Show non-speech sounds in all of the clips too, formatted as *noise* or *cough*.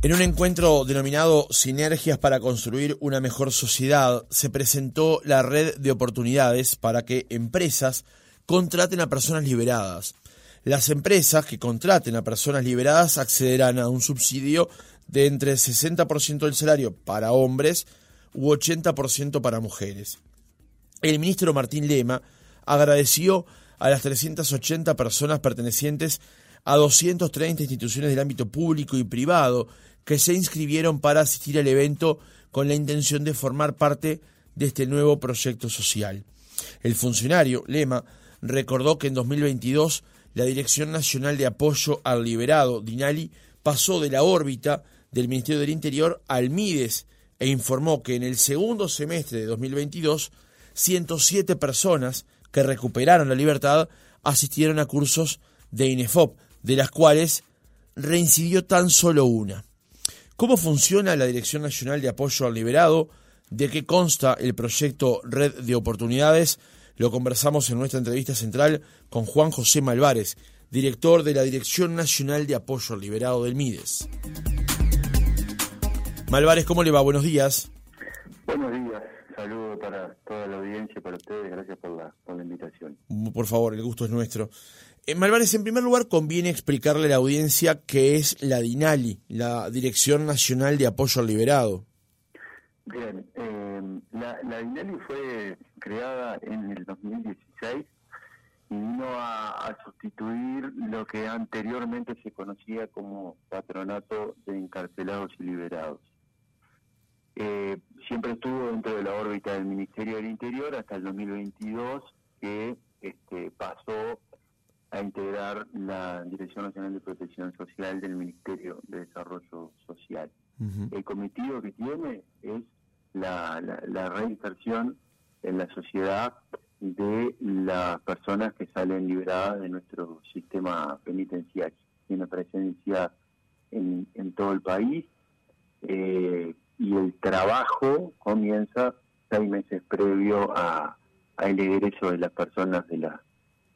En un encuentro denominado Sinergias para construir una mejor sociedad, se presentó la red de oportunidades para que empresas contraten a personas liberadas. Las empresas que contraten a personas liberadas accederán a un subsidio de entre 60% del salario para hombres u 80% para mujeres. El ministro Martín Lema agradeció a las 380 personas pertenecientes a 230 instituciones del ámbito público y privado que se inscribieron para asistir al evento con la intención de formar parte de este nuevo proyecto social. El funcionario, Lema, recordó que en 2022 la Dirección Nacional de Apoyo al Liberado, DINALI, pasó de la órbita del Ministerio del Interior al MIDES e informó que en el segundo semestre de 2022 107 personas que recuperaron la libertad asistieron a cursos de INEFOP, de las cuales reincidió tan solo una. ¿Cómo funciona la Dirección Nacional de Apoyo al Liberado? ¿De qué consta el proyecto Red de Oportunidades? Lo conversamos en nuestra entrevista central con Juan José Malvares, director de la Dirección Nacional de Apoyo al Liberado del MIDES. Malvares, ¿cómo le va? Buenos días. Buenos días, saludo para toda la audiencia y para ustedes, gracias por la, por la invitación. Por favor, el gusto es nuestro. Eh, Malvares, en primer lugar, conviene explicarle a la audiencia qué es la DINALI, la Dirección Nacional de Apoyo al Liberado. Bien, eh, la, DINALI fue creada en el 2016 y vino a, a, sustituir lo que anteriormente se conocía como Patronato de Encarcelados y Liberados. Eh, siempre estuvo dentro de la órbita del Ministerio del Interior hasta el 2022 que este, pasó a integrar la Dirección Nacional de Protección Social del Ministerio de Desarrollo Social. El cometido que tiene es la, la, reinserción en la sociedad de las personas que salen liberadas de nuestro sistema penitenciario. Tiene presencia en, en todo el país eh, y el trabajo comienza seis meses previo a, a el egreso de las personas de la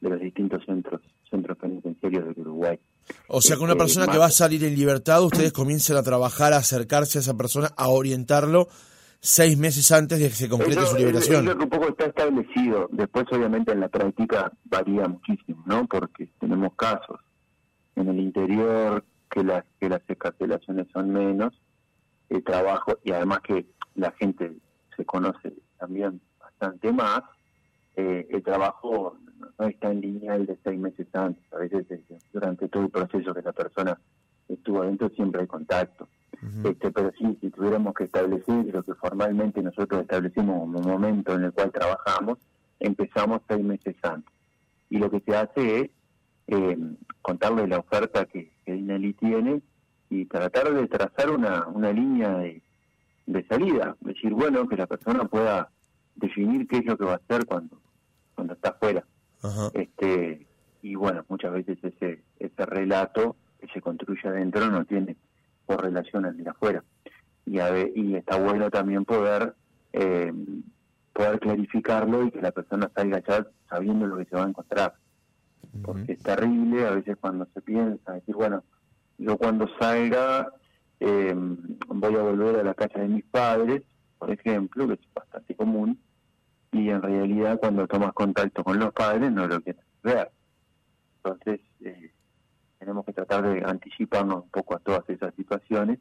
de los distintos centros centros penitenciarios del Uruguay. O sea que una este, persona que va a salir en libertad, ustedes comienzan a trabajar, a acercarse a esa persona, a orientarlo seis meses antes de que se complete su liberación. Eso que un poco está establecido. Después, obviamente, en la práctica varía muchísimo, ¿no? Porque tenemos casos en el interior que las que las escarcelaciones son menos, el trabajo y además que la gente se conoce también bastante más, eh, el trabajo no está en lineal de seis meses antes, a veces durante todo el proceso que la persona estuvo adentro siempre hay contacto. este, pero sí, si tuviéramos que establecer lo que formalmente nosotros establecimos como momento en el cual trabajamos, empezamos seis meses antes. Y lo que se hace es eh, contarle la oferta que, que Dinelli tiene y tratar de trazar una, una línea de, de salida, decir, bueno, que la persona pueda definir qué es lo que va a hacer cuando, cuando está afuera este y bueno, muchas veces ese, ese relato que se construye adentro no tiene correlación al de afuera. Y, y está bueno también poder eh, poder clarificarlo y que la persona salga ya sabiendo lo que se va a encontrar. Porque es terrible a veces cuando se piensa, decir, bueno, yo cuando salga eh, voy a volver a la casa de mis padres, por ejemplo, que es bastante común, y en realidad cuando tomas contacto con los padres no lo quieres ver. Entonces, eh, tenemos que tratar de anticiparnos un poco a todas esas situaciones,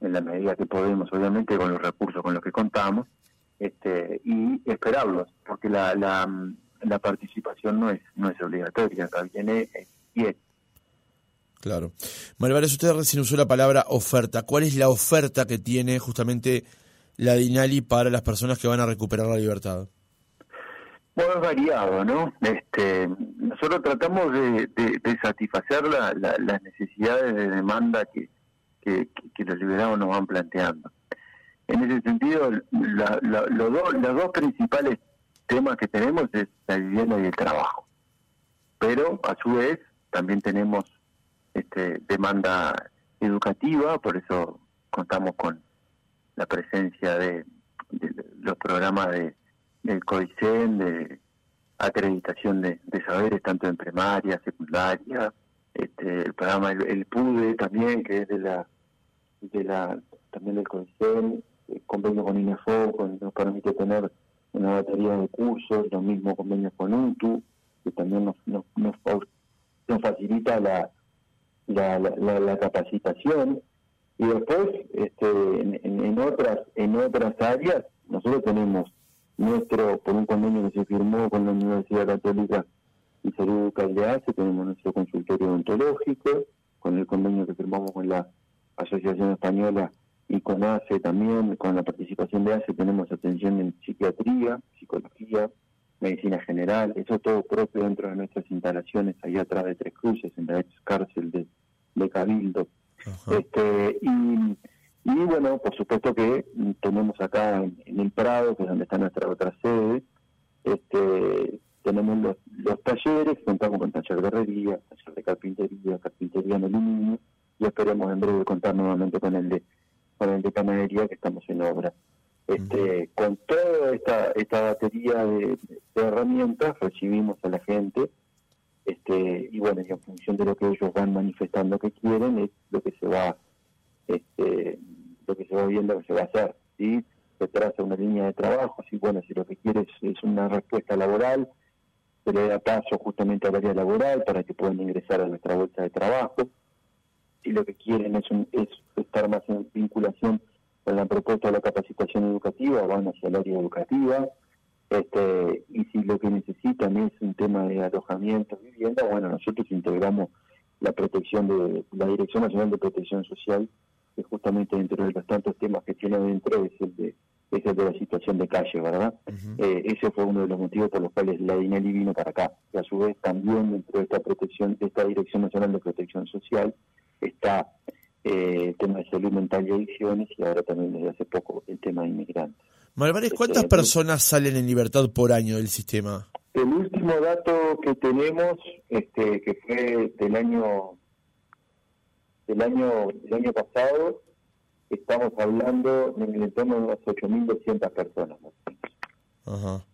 en la medida que podemos, obviamente, con los recursos con los que contamos, este, y esperarlos, porque la, la, la participación no es, no es obligatoria, acá viene y es. Claro. Malvares, usted recién usó la palabra oferta. ¿Cuál es la oferta que tiene justamente la DINALI para las personas que van a recuperar la libertad? Bueno, es variado, ¿no? Este, nosotros tratamos de, satisfacer las necesidades de demanda que, que, los liberados nos van planteando. En ese sentido, la, los dos principales temas que tenemos es la vivienda y el trabajo. Pero, a su vez, también tenemos este, demanda educativa, por eso contamos con la presencia de, los programas de, del COICEN, de acreditación de, saberes tanto en primaria, secundaria, este, el programa el, PUDE también, que es de la de la también del CONCEN, el convenio con INEFO, que nos permite tener una batería de cursos, lo mismo convenio con UNTU, que también nos, nos, nos, facilita la, la, la, capacitación. Y después, este, en, en, otras en otras áreas, nosotros tenemos nuestro, por un convenio que se firmó con la Universidad Católica y Salud Caldeace, tenemos nuestro consultorio ontológico, con el convenio que firmamos con la Asociación Española y con ACE también, con la participación de ACE tenemos atención en psiquiatría, psicología, medicina general, eso todo propio dentro de nuestras instalaciones ahí atrás de Tres Cruces, en la ex cárcel de Cabildo. Este, y, y, bueno, por supuesto que tenemos acá en, el Prado, que es donde está nuestra otra sede, este, tenemos los, los talleres, contamos con taller de herrería, taller de carpintería, carpintería en aluminio, y esperemos en breve contar nuevamente con el de con el de panadería que estamos en obra. Este, Con toda esta, esta batería de, herramientas recibimos a la gente este, y bueno, y en función de lo que ellos van manifestando que quieren es lo que se va este, lo que se va viendo que se va a hacer. ¿sí? Se traza una línea de trabajo, si bueno, si lo que quieres es una respuesta laboral, se le da paso justamente al área laboral para que puedan ingresar a nuestra bolsa de trabajo si lo que quieren es, es estar más en vinculación con la propuesta de la capacitación educativa, van hacia el área educativa, este, y si lo que necesitan es un tema de alojamiento, vivienda, bueno, nosotros integramos la protección de la Dirección Nacional de Protección Social, que justamente dentro de los tantos temas que tiene dentro es el de es el de la situación de calle, ¿verdad? eh, ese fue uno de los motivos por los cuales la DINELI vino para acá. Y a su vez también dentro de esta protección, de esta Dirección Nacional de Protección Social, está eh, el tema de salud mental y adicciones y ahora también desde hace poco el tema de inmigrantes. Malvares, ¿cuántas personas salen en libertad por año del sistema? El último dato que tenemos, este, que fue del año del año del año pasado, estamos hablando en el entorno de unas 8.200 personas. Ajá.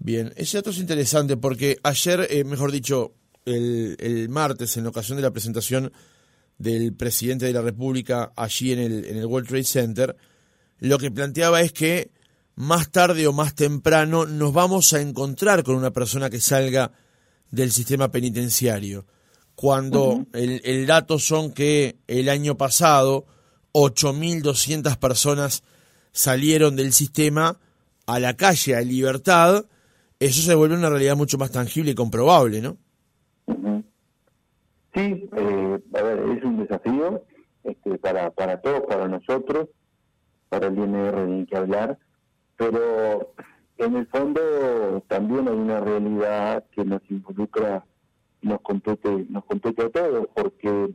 Bien, ese dato es interesante porque ayer, eh, mejor dicho, el, el martes, en ocasión de la presentación del presidente de la República allí en el, en el World Trade Center, lo que planteaba es que más tarde o más temprano nos vamos a encontrar con una persona que salga del sistema penitenciario. Cuando el, el, dato son que el año pasado 8.200 personas salieron del sistema a la calle, a libertad, eso se vuelve una realidad mucho más tangible y comprobable, ¿no? Sí, eh, a ver, es un desafío este, para, para todos, para nosotros, para el INR ni que hablar, pero en el fondo también hay una realidad que nos involucra, nos compete, nos compete a todos, porque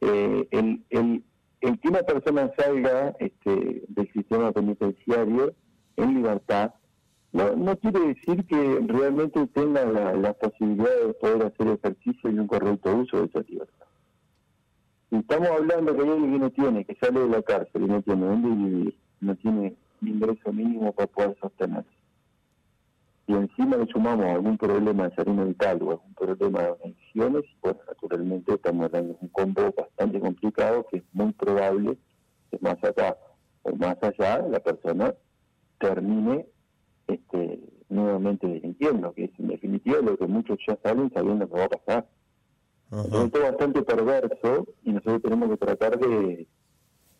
eh, el, el, el que una persona salga este, del sistema penitenciario en libertad no, no quiere decir que realmente tenga la, posibilidad de poder hacer ejercicio y un correcto uso de esa libertad. Si estamos hablando que hay alguien que no tiene, que sale de la cárcel y no tiene dónde vivir, no tiene ingreso mínimo para poder sostenerse, y encima le sumamos algún problema de salud mental o algún problema de adicciones, pues naturalmente estamos de un combo bastante complicado que es muy probable que más acá o más allá la persona termine este, nuevamente delinquiendo, que es en definitiva lo que muchos ya saben sabiendo que va a pasar. Es bastante perverso y nosotros tenemos que tratar de,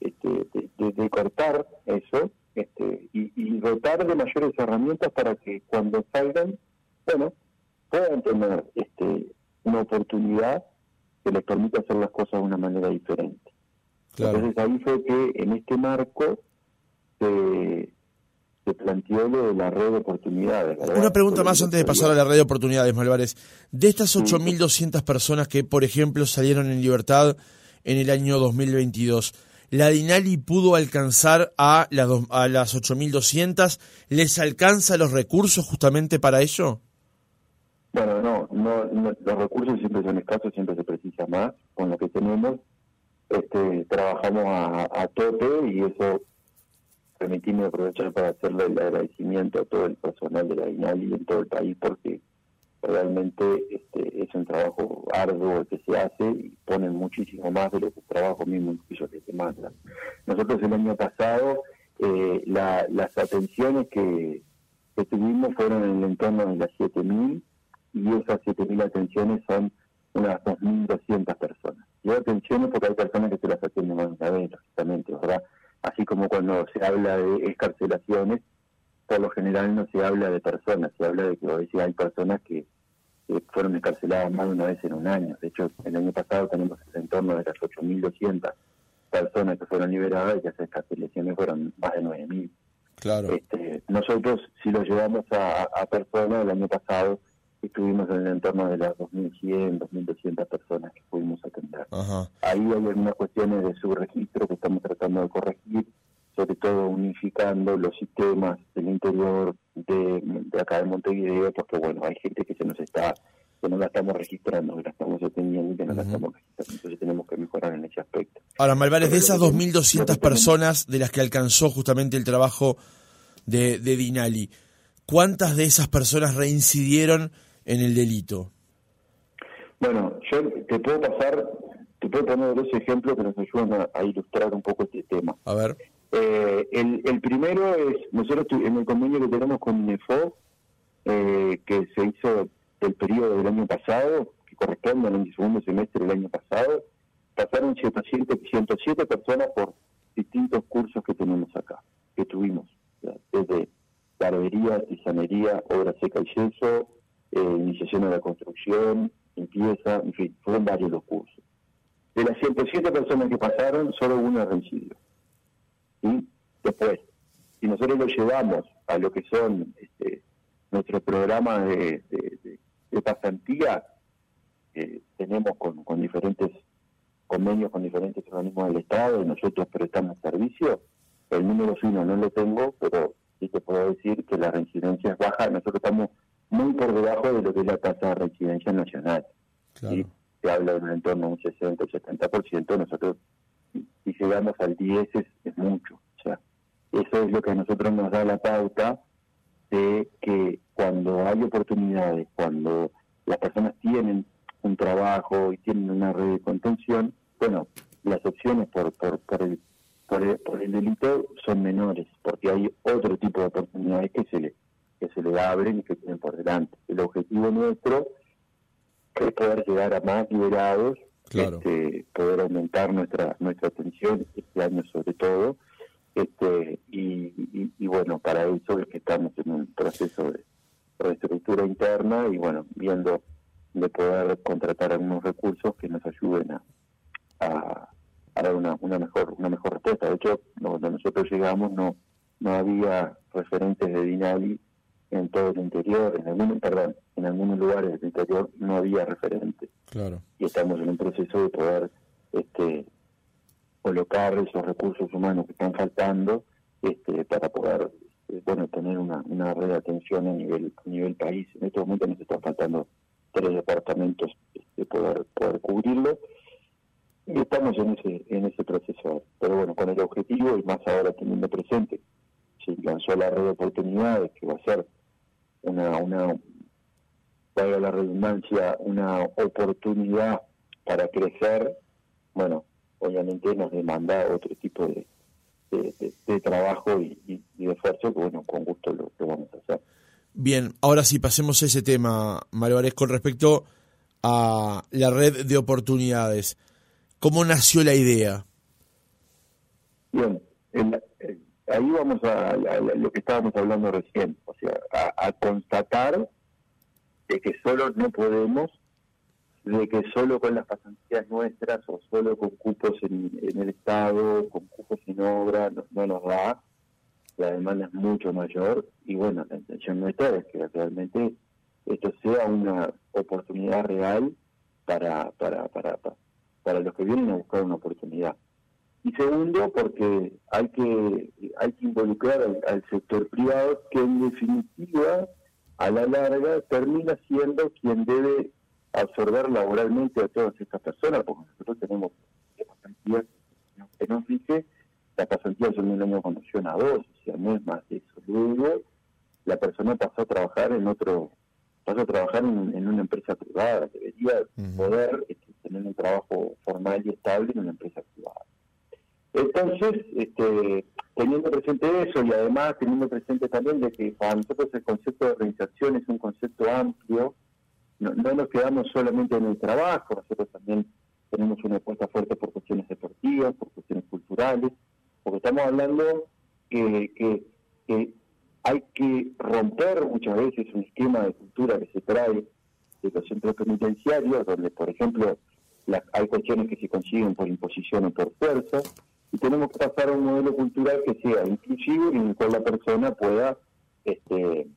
este, de, cortar eso este, y, y, dotar de mayores herramientas para que cuando salgan, bueno, puedan tener este, una oportunidad que les permita hacer las cosas de una manera diferente. Entonces ahí fue que en este marco se, se planteó lo de la red de oportunidades. Una pregunta más antes de pasar a la red de oportunidades, Malvares. De estas 8.200 personas que, por ejemplo, salieron en libertad en el año 2022, ¿la DINALI pudo alcanzar a las, a las 8.200? ¿Les alcanza los recursos justamente para ello? Bueno, no, no, los recursos siempre son escasos, siempre se precisa más. Con lo que tenemos, este, trabajamos a, a tope y eso permitirme aprovechar para hacerle el agradecimiento a todo el personal de la INALI en todo el país porque realmente este es un trabajo arduo el que se hace y ponen muchísimo más de lo que trabajo mismo que yo demanda. Nosotros el año pasado eh, las atenciones que, tuvimos fueron en el entorno de las 7.000 y esas 7.000 atenciones son unas 2.200 personas. Y atenciones porque hay personas que se las atienden una vez, lógicamente, ¿verdad? Así como cuando se habla de escarcelaciones, por lo general no se habla de personas, se habla de que hay personas que, fueron escarceladas más de una vez en un año. De hecho, el año pasado tenemos el entorno de las 8.200 personas que fueron liberadas y esas escarcelaciones fueron más de 9.000. Claro. Este, nosotros, si lo llevamos a, a personas, el año pasado estuvimos en el entorno de las 2.100, 2.200 personas que pudimos atender. Ahí hay algunas cuestiones de su registro que estamos tratando de corregir, sobre todo unificando los sistemas del interior de, acá de Montevideo, porque bueno, hay gente que se nos está, que no la estamos registrando, que la estamos atendiendo y que no la estamos registrando, entonces tenemos que mejorar en ese aspecto. Ahora, Malvares, de esas 2.200 personas de las que alcanzó justamente el trabajo de, de Dinali, ¿cuántas de esas personas reincidieron en el delito? Bueno, yo te puedo pasar, te puedo poner dos ejemplos que nos ayudan a, ilustrar un poco este tema. A ver. Eh, el, primero es, nosotros en el convenio que tenemos con INEFO, eh, que se hizo del periodo del año pasado, que corresponde al segundo semestre del año pasado, pasaron 107, 107 personas por distintos cursos que tenemos acá, que tuvimos, desde barbería, tizanería, obra seca y yeso, eh, iniciación de la construcción, limpieza, en fin, fueron varios los cursos. De las 107 personas que pasaron, solo uno reincidió. Y después, si nosotros lo llevamos a lo que son este, nuestros programas de, pasantía, eh, tenemos con, con diferentes convenios con diferentes organismos del Estado y nosotros prestamos servicio, el número uno no lo tengo, pero sí te puedo decir que la reincidencia es baja. Nosotros estamos muy por debajo de lo que es la tasa de residencia nacional. Se habla de un entorno de un 60 o 70%, nosotros, si llegamos al 10 es, mucho. O sea, eso es lo que a nosotros nos da la pauta de que cuando hay oportunidades, cuando las personas tienen un trabajo y tienen una red de contención, bueno, las opciones por, por, por, el, por, el, por el delito son menores, porque hay otro tipo de oportunidades que se le que se le abren y que tienen por delante. El objetivo nuestro es poder llegar a más liberados, este, poder aumentar nuestra nuestra atención este año sobre todo, este y, bueno, para eso es que estamos en un proceso de reestructura interna y bueno, viendo de poder contratar algunos recursos que nos ayuden a, a, dar una, una mejor una mejor respuesta. De hecho, cuando nosotros llegamos no no había referentes de Dinali en todo el interior, en algunos, perdón, en algunos lugares del interior no había referente. Claro. Y estamos en un proceso de poder este, colocar esos recursos humanos que están faltando este, para poder este, bueno tener una, una red de atención a nivel a nivel país. En estos momentos nos están faltando tres departamentos de este, poder poder cubrirlo y estamos en ese en ese proceso. Pero bueno, con el objetivo y más ahora teniendo presente, se lanzó la red de oportunidades que va a ser una, una valga la redundancia, una oportunidad para crecer, bueno, obviamente nos demanda otro tipo de, de, trabajo y, de esfuerzo que, bueno, con gusto lo, vamos a hacer. Bien, ahora sí, pasemos a ese tema, Mario con respecto a la red de oportunidades. ¿Cómo nació la idea? Bien, ahí vamos a, lo que estábamos hablando recién, o sea, a, constatar de que solo no podemos, de que solo con las pasantías nuestras o solo con cupos en, el Estado, con cupos sin obra, no, nos da, la demanda es mucho mayor y bueno, la intención nuestra es que realmente esto sea una oportunidad real para, para, para, para los que vienen a buscar una oportunidad y segundo porque hay que hay que involucrar al, sector privado que en definitiva a la larga termina siendo quien debe absorber laboralmente a todas estas personas porque nosotros tenemos pasantías que nos dice la pasantía son un año conducción a dos o sea no es más de eso. Luego la persona pasó a trabajar en otro pasó a trabajar en, una empresa privada debería poder este, tener un trabajo formal y estable en una empresa privada Entonces, este, teniendo presente eso y además teniendo presente también de que para nosotros el concepto de organización es un concepto amplio, no, nos quedamos solamente en el trabajo, nosotros también tenemos una apuesta fuerte por cuestiones deportivas, por cuestiones culturales, porque estamos hablando que, que, hay que romper muchas veces un esquema de cultura que se trae de los centros penitenciarios, donde, por ejemplo, hay cuestiones que se consiguen por imposición o por fuerza, y tenemos que pasar a un modelo cultural que sea inclusivo y en el cual la persona pueda este,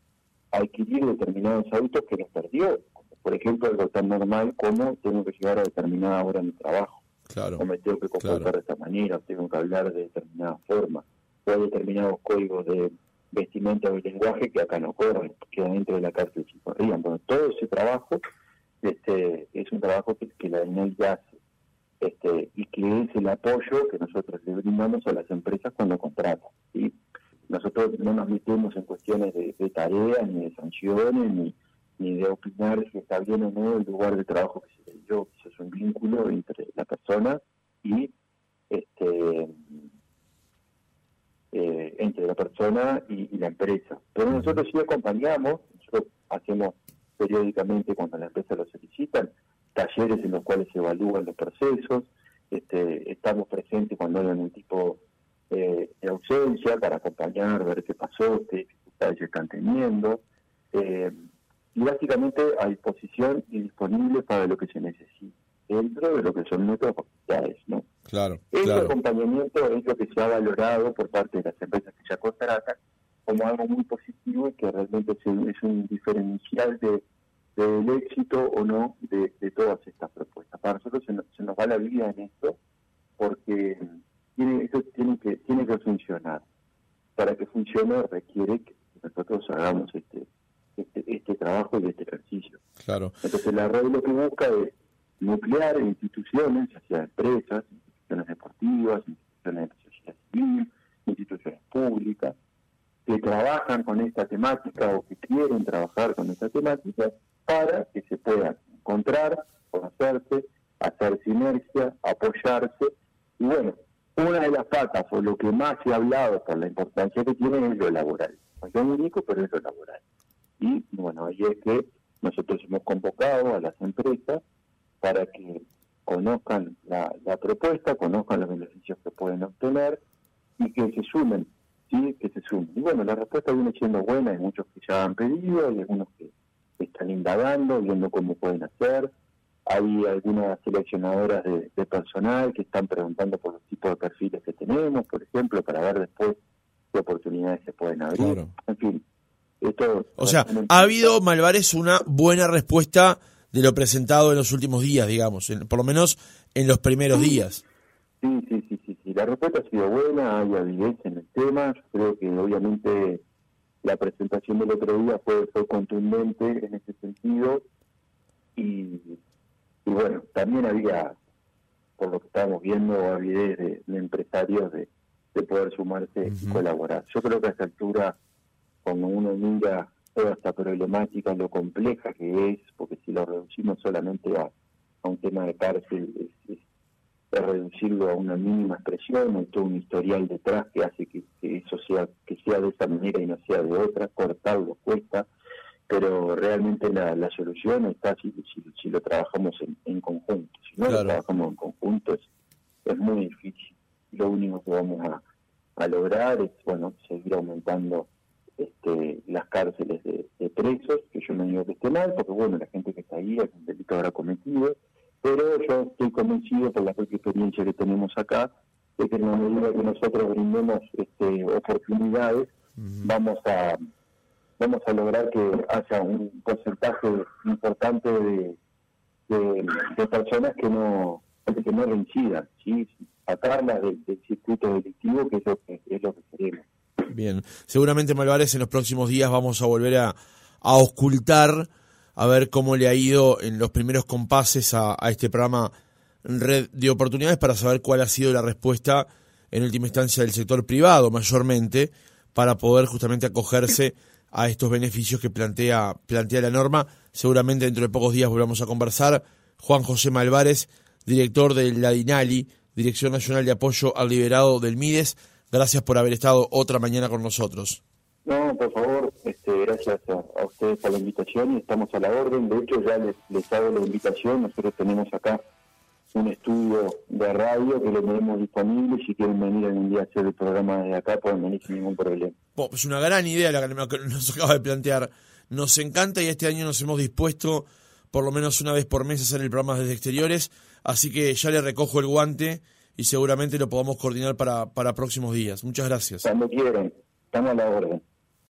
adquirir determinados hábitos que nos perdió. Por ejemplo, algo tan normal como tengo que llegar a determinada hora en mi trabajo, claro, o me tengo que comportar de esta manera, o tengo que hablar de determinada forma, o hay determinados códigos de vestimenta o lenguaje que acá no corren, que dentro de la cárcel se corrían. Bueno, todo ese trabajo este, es un trabajo que, que la ya hace este, y que es el apoyo que nosotros le brindamos a las empresas cuando contratan. ¿sí? Nosotros no nos metemos en cuestiones de, tareas, ni de sanciones, ni, ni de opinar si está bien o no el lugar de trabajo que se le dio. Eso es un vínculo entre la persona y este eh, entre la persona y, la empresa. Pero nosotros sí acompañamos, nosotros hacemos periódicamente cuando la empresa lo solicitan, talleres en los cuales se evalúan los procesos, este, estamos presentes cuando hay algún tipo eh, de ausencia para acompañar, ver qué pasó, qué dificultades están teniendo, eh, y básicamente a disposición y disponible para lo que se necesite, dentro de lo que son nuestras facultades, ¿no? Claro, Ese acompañamiento es lo que se ha valorado por parte de las empresas que ya contratan como algo muy positivo y que realmente es un diferencial de del éxito o no de, todas estas propuestas. Para nosotros se nos, va la vida en esto porque tiene, eso tiene que, tiene que funcionar. Para que funcione requiere que nosotros hagamos este, este, este trabajo y este ejercicio. Claro. Entonces la red lo que busca es nuclear instituciones, ya sea empresas, instituciones deportivas, instituciones de sociedad civil, instituciones públicas, que trabajan con esta temática o que quieren trabajar con esta temática para que se puedan encontrar, conocerse, hacer sinergia, apoyarse. Y bueno, una de las patas o lo que más ha hablado por la importancia que tiene es lo laboral. No es lo único, pero es lo laboral. Y bueno, ahí es que nosotros hemos convocado a las empresas para que conozcan la propuesta, conozcan los beneficios que pueden obtener y que se sumen, sí, que se sumen. Y bueno, la respuesta viene siendo buena, hay muchos que ya han pedido, hay algunos que están indagando, viendo cómo pueden hacer. Hay algunas seleccionadoras de, personal que están preguntando por los tipos de perfiles que tenemos, por ejemplo, para ver después qué oportunidades se pueden abrir. En fin, esto... O sea, ha habido, Malvares, una buena respuesta de lo presentado en los últimos días, digamos, por lo menos en los primeros días. Sí, sí, sí, sí, sí. La respuesta ha sido buena, hay avidez en el tema. Yo creo que obviamente la presentación del otro día fue, fue contundente en ese sentido y, bueno, también había, por lo que estábamos viendo, avidez de, empresarios de, poder sumarse y colaborar. Yo creo que a esta altura, cuando uno mira toda esta problemática, lo compleja que es, porque si lo reducimos solamente a, un tema de cárcel, es reducirlo a una mínima expresión, hay todo un historial detrás que hace que, eso sea que sea de esa manera y no sea de otra, cortarlo cuesta, pero realmente la, la solución está si, si, lo trabajamos en, conjunto. Si no lo trabajamos en conjunto es, es muy difícil. Lo único que vamos a, a lograr es bueno seguir aumentando este, las cárceles de, de, presos, que yo no digo que esté mal, porque bueno, la gente que está ahí es un delito habrá cometido, pero yo estoy convencido por la propia experiencia que tenemos acá de que en la medida que nosotros brindemos este, oportunidades vamos a vamos a lograr que haya un porcentaje importante de, de, personas que no que no reincidan, ¿sí? sacarlas del, circuito delictivo que es lo que, es lo que queremos. Bien, seguramente Malvares en los próximos días vamos a volver a, a ocultar a ver cómo le ha ido en los primeros compases a, este programa Red de Oportunidades para saber cuál ha sido la respuesta en última instancia del sector privado mayormente para poder justamente acogerse a estos beneficios que plantea, plantea la norma. Seguramente dentro de pocos días volvamos a conversar. Juan José Malvares, director de la DINALI, Dirección Nacional de Apoyo al Liberado del Mides. Gracias por haber estado otra mañana con nosotros. No, por favor, este, gracias a, ustedes por la invitación y estamos a la orden. De hecho, ya les, les hago la invitación. Nosotros tenemos acá un estudio de radio que lo tenemos disponible. Si quieren venir algún día a hacer el programa de acá, pueden venir sin ningún problema. Bueno, es una gran idea la que nos *laughs* acaba de plantear. Nos encanta y este año nos hemos dispuesto por lo menos una vez por mes a hacer el programa desde exteriores. Así que ya le recojo el guante y seguramente lo podamos coordinar para, para próximos días. Muchas gracias. Cuando quieran, estamos a la orden.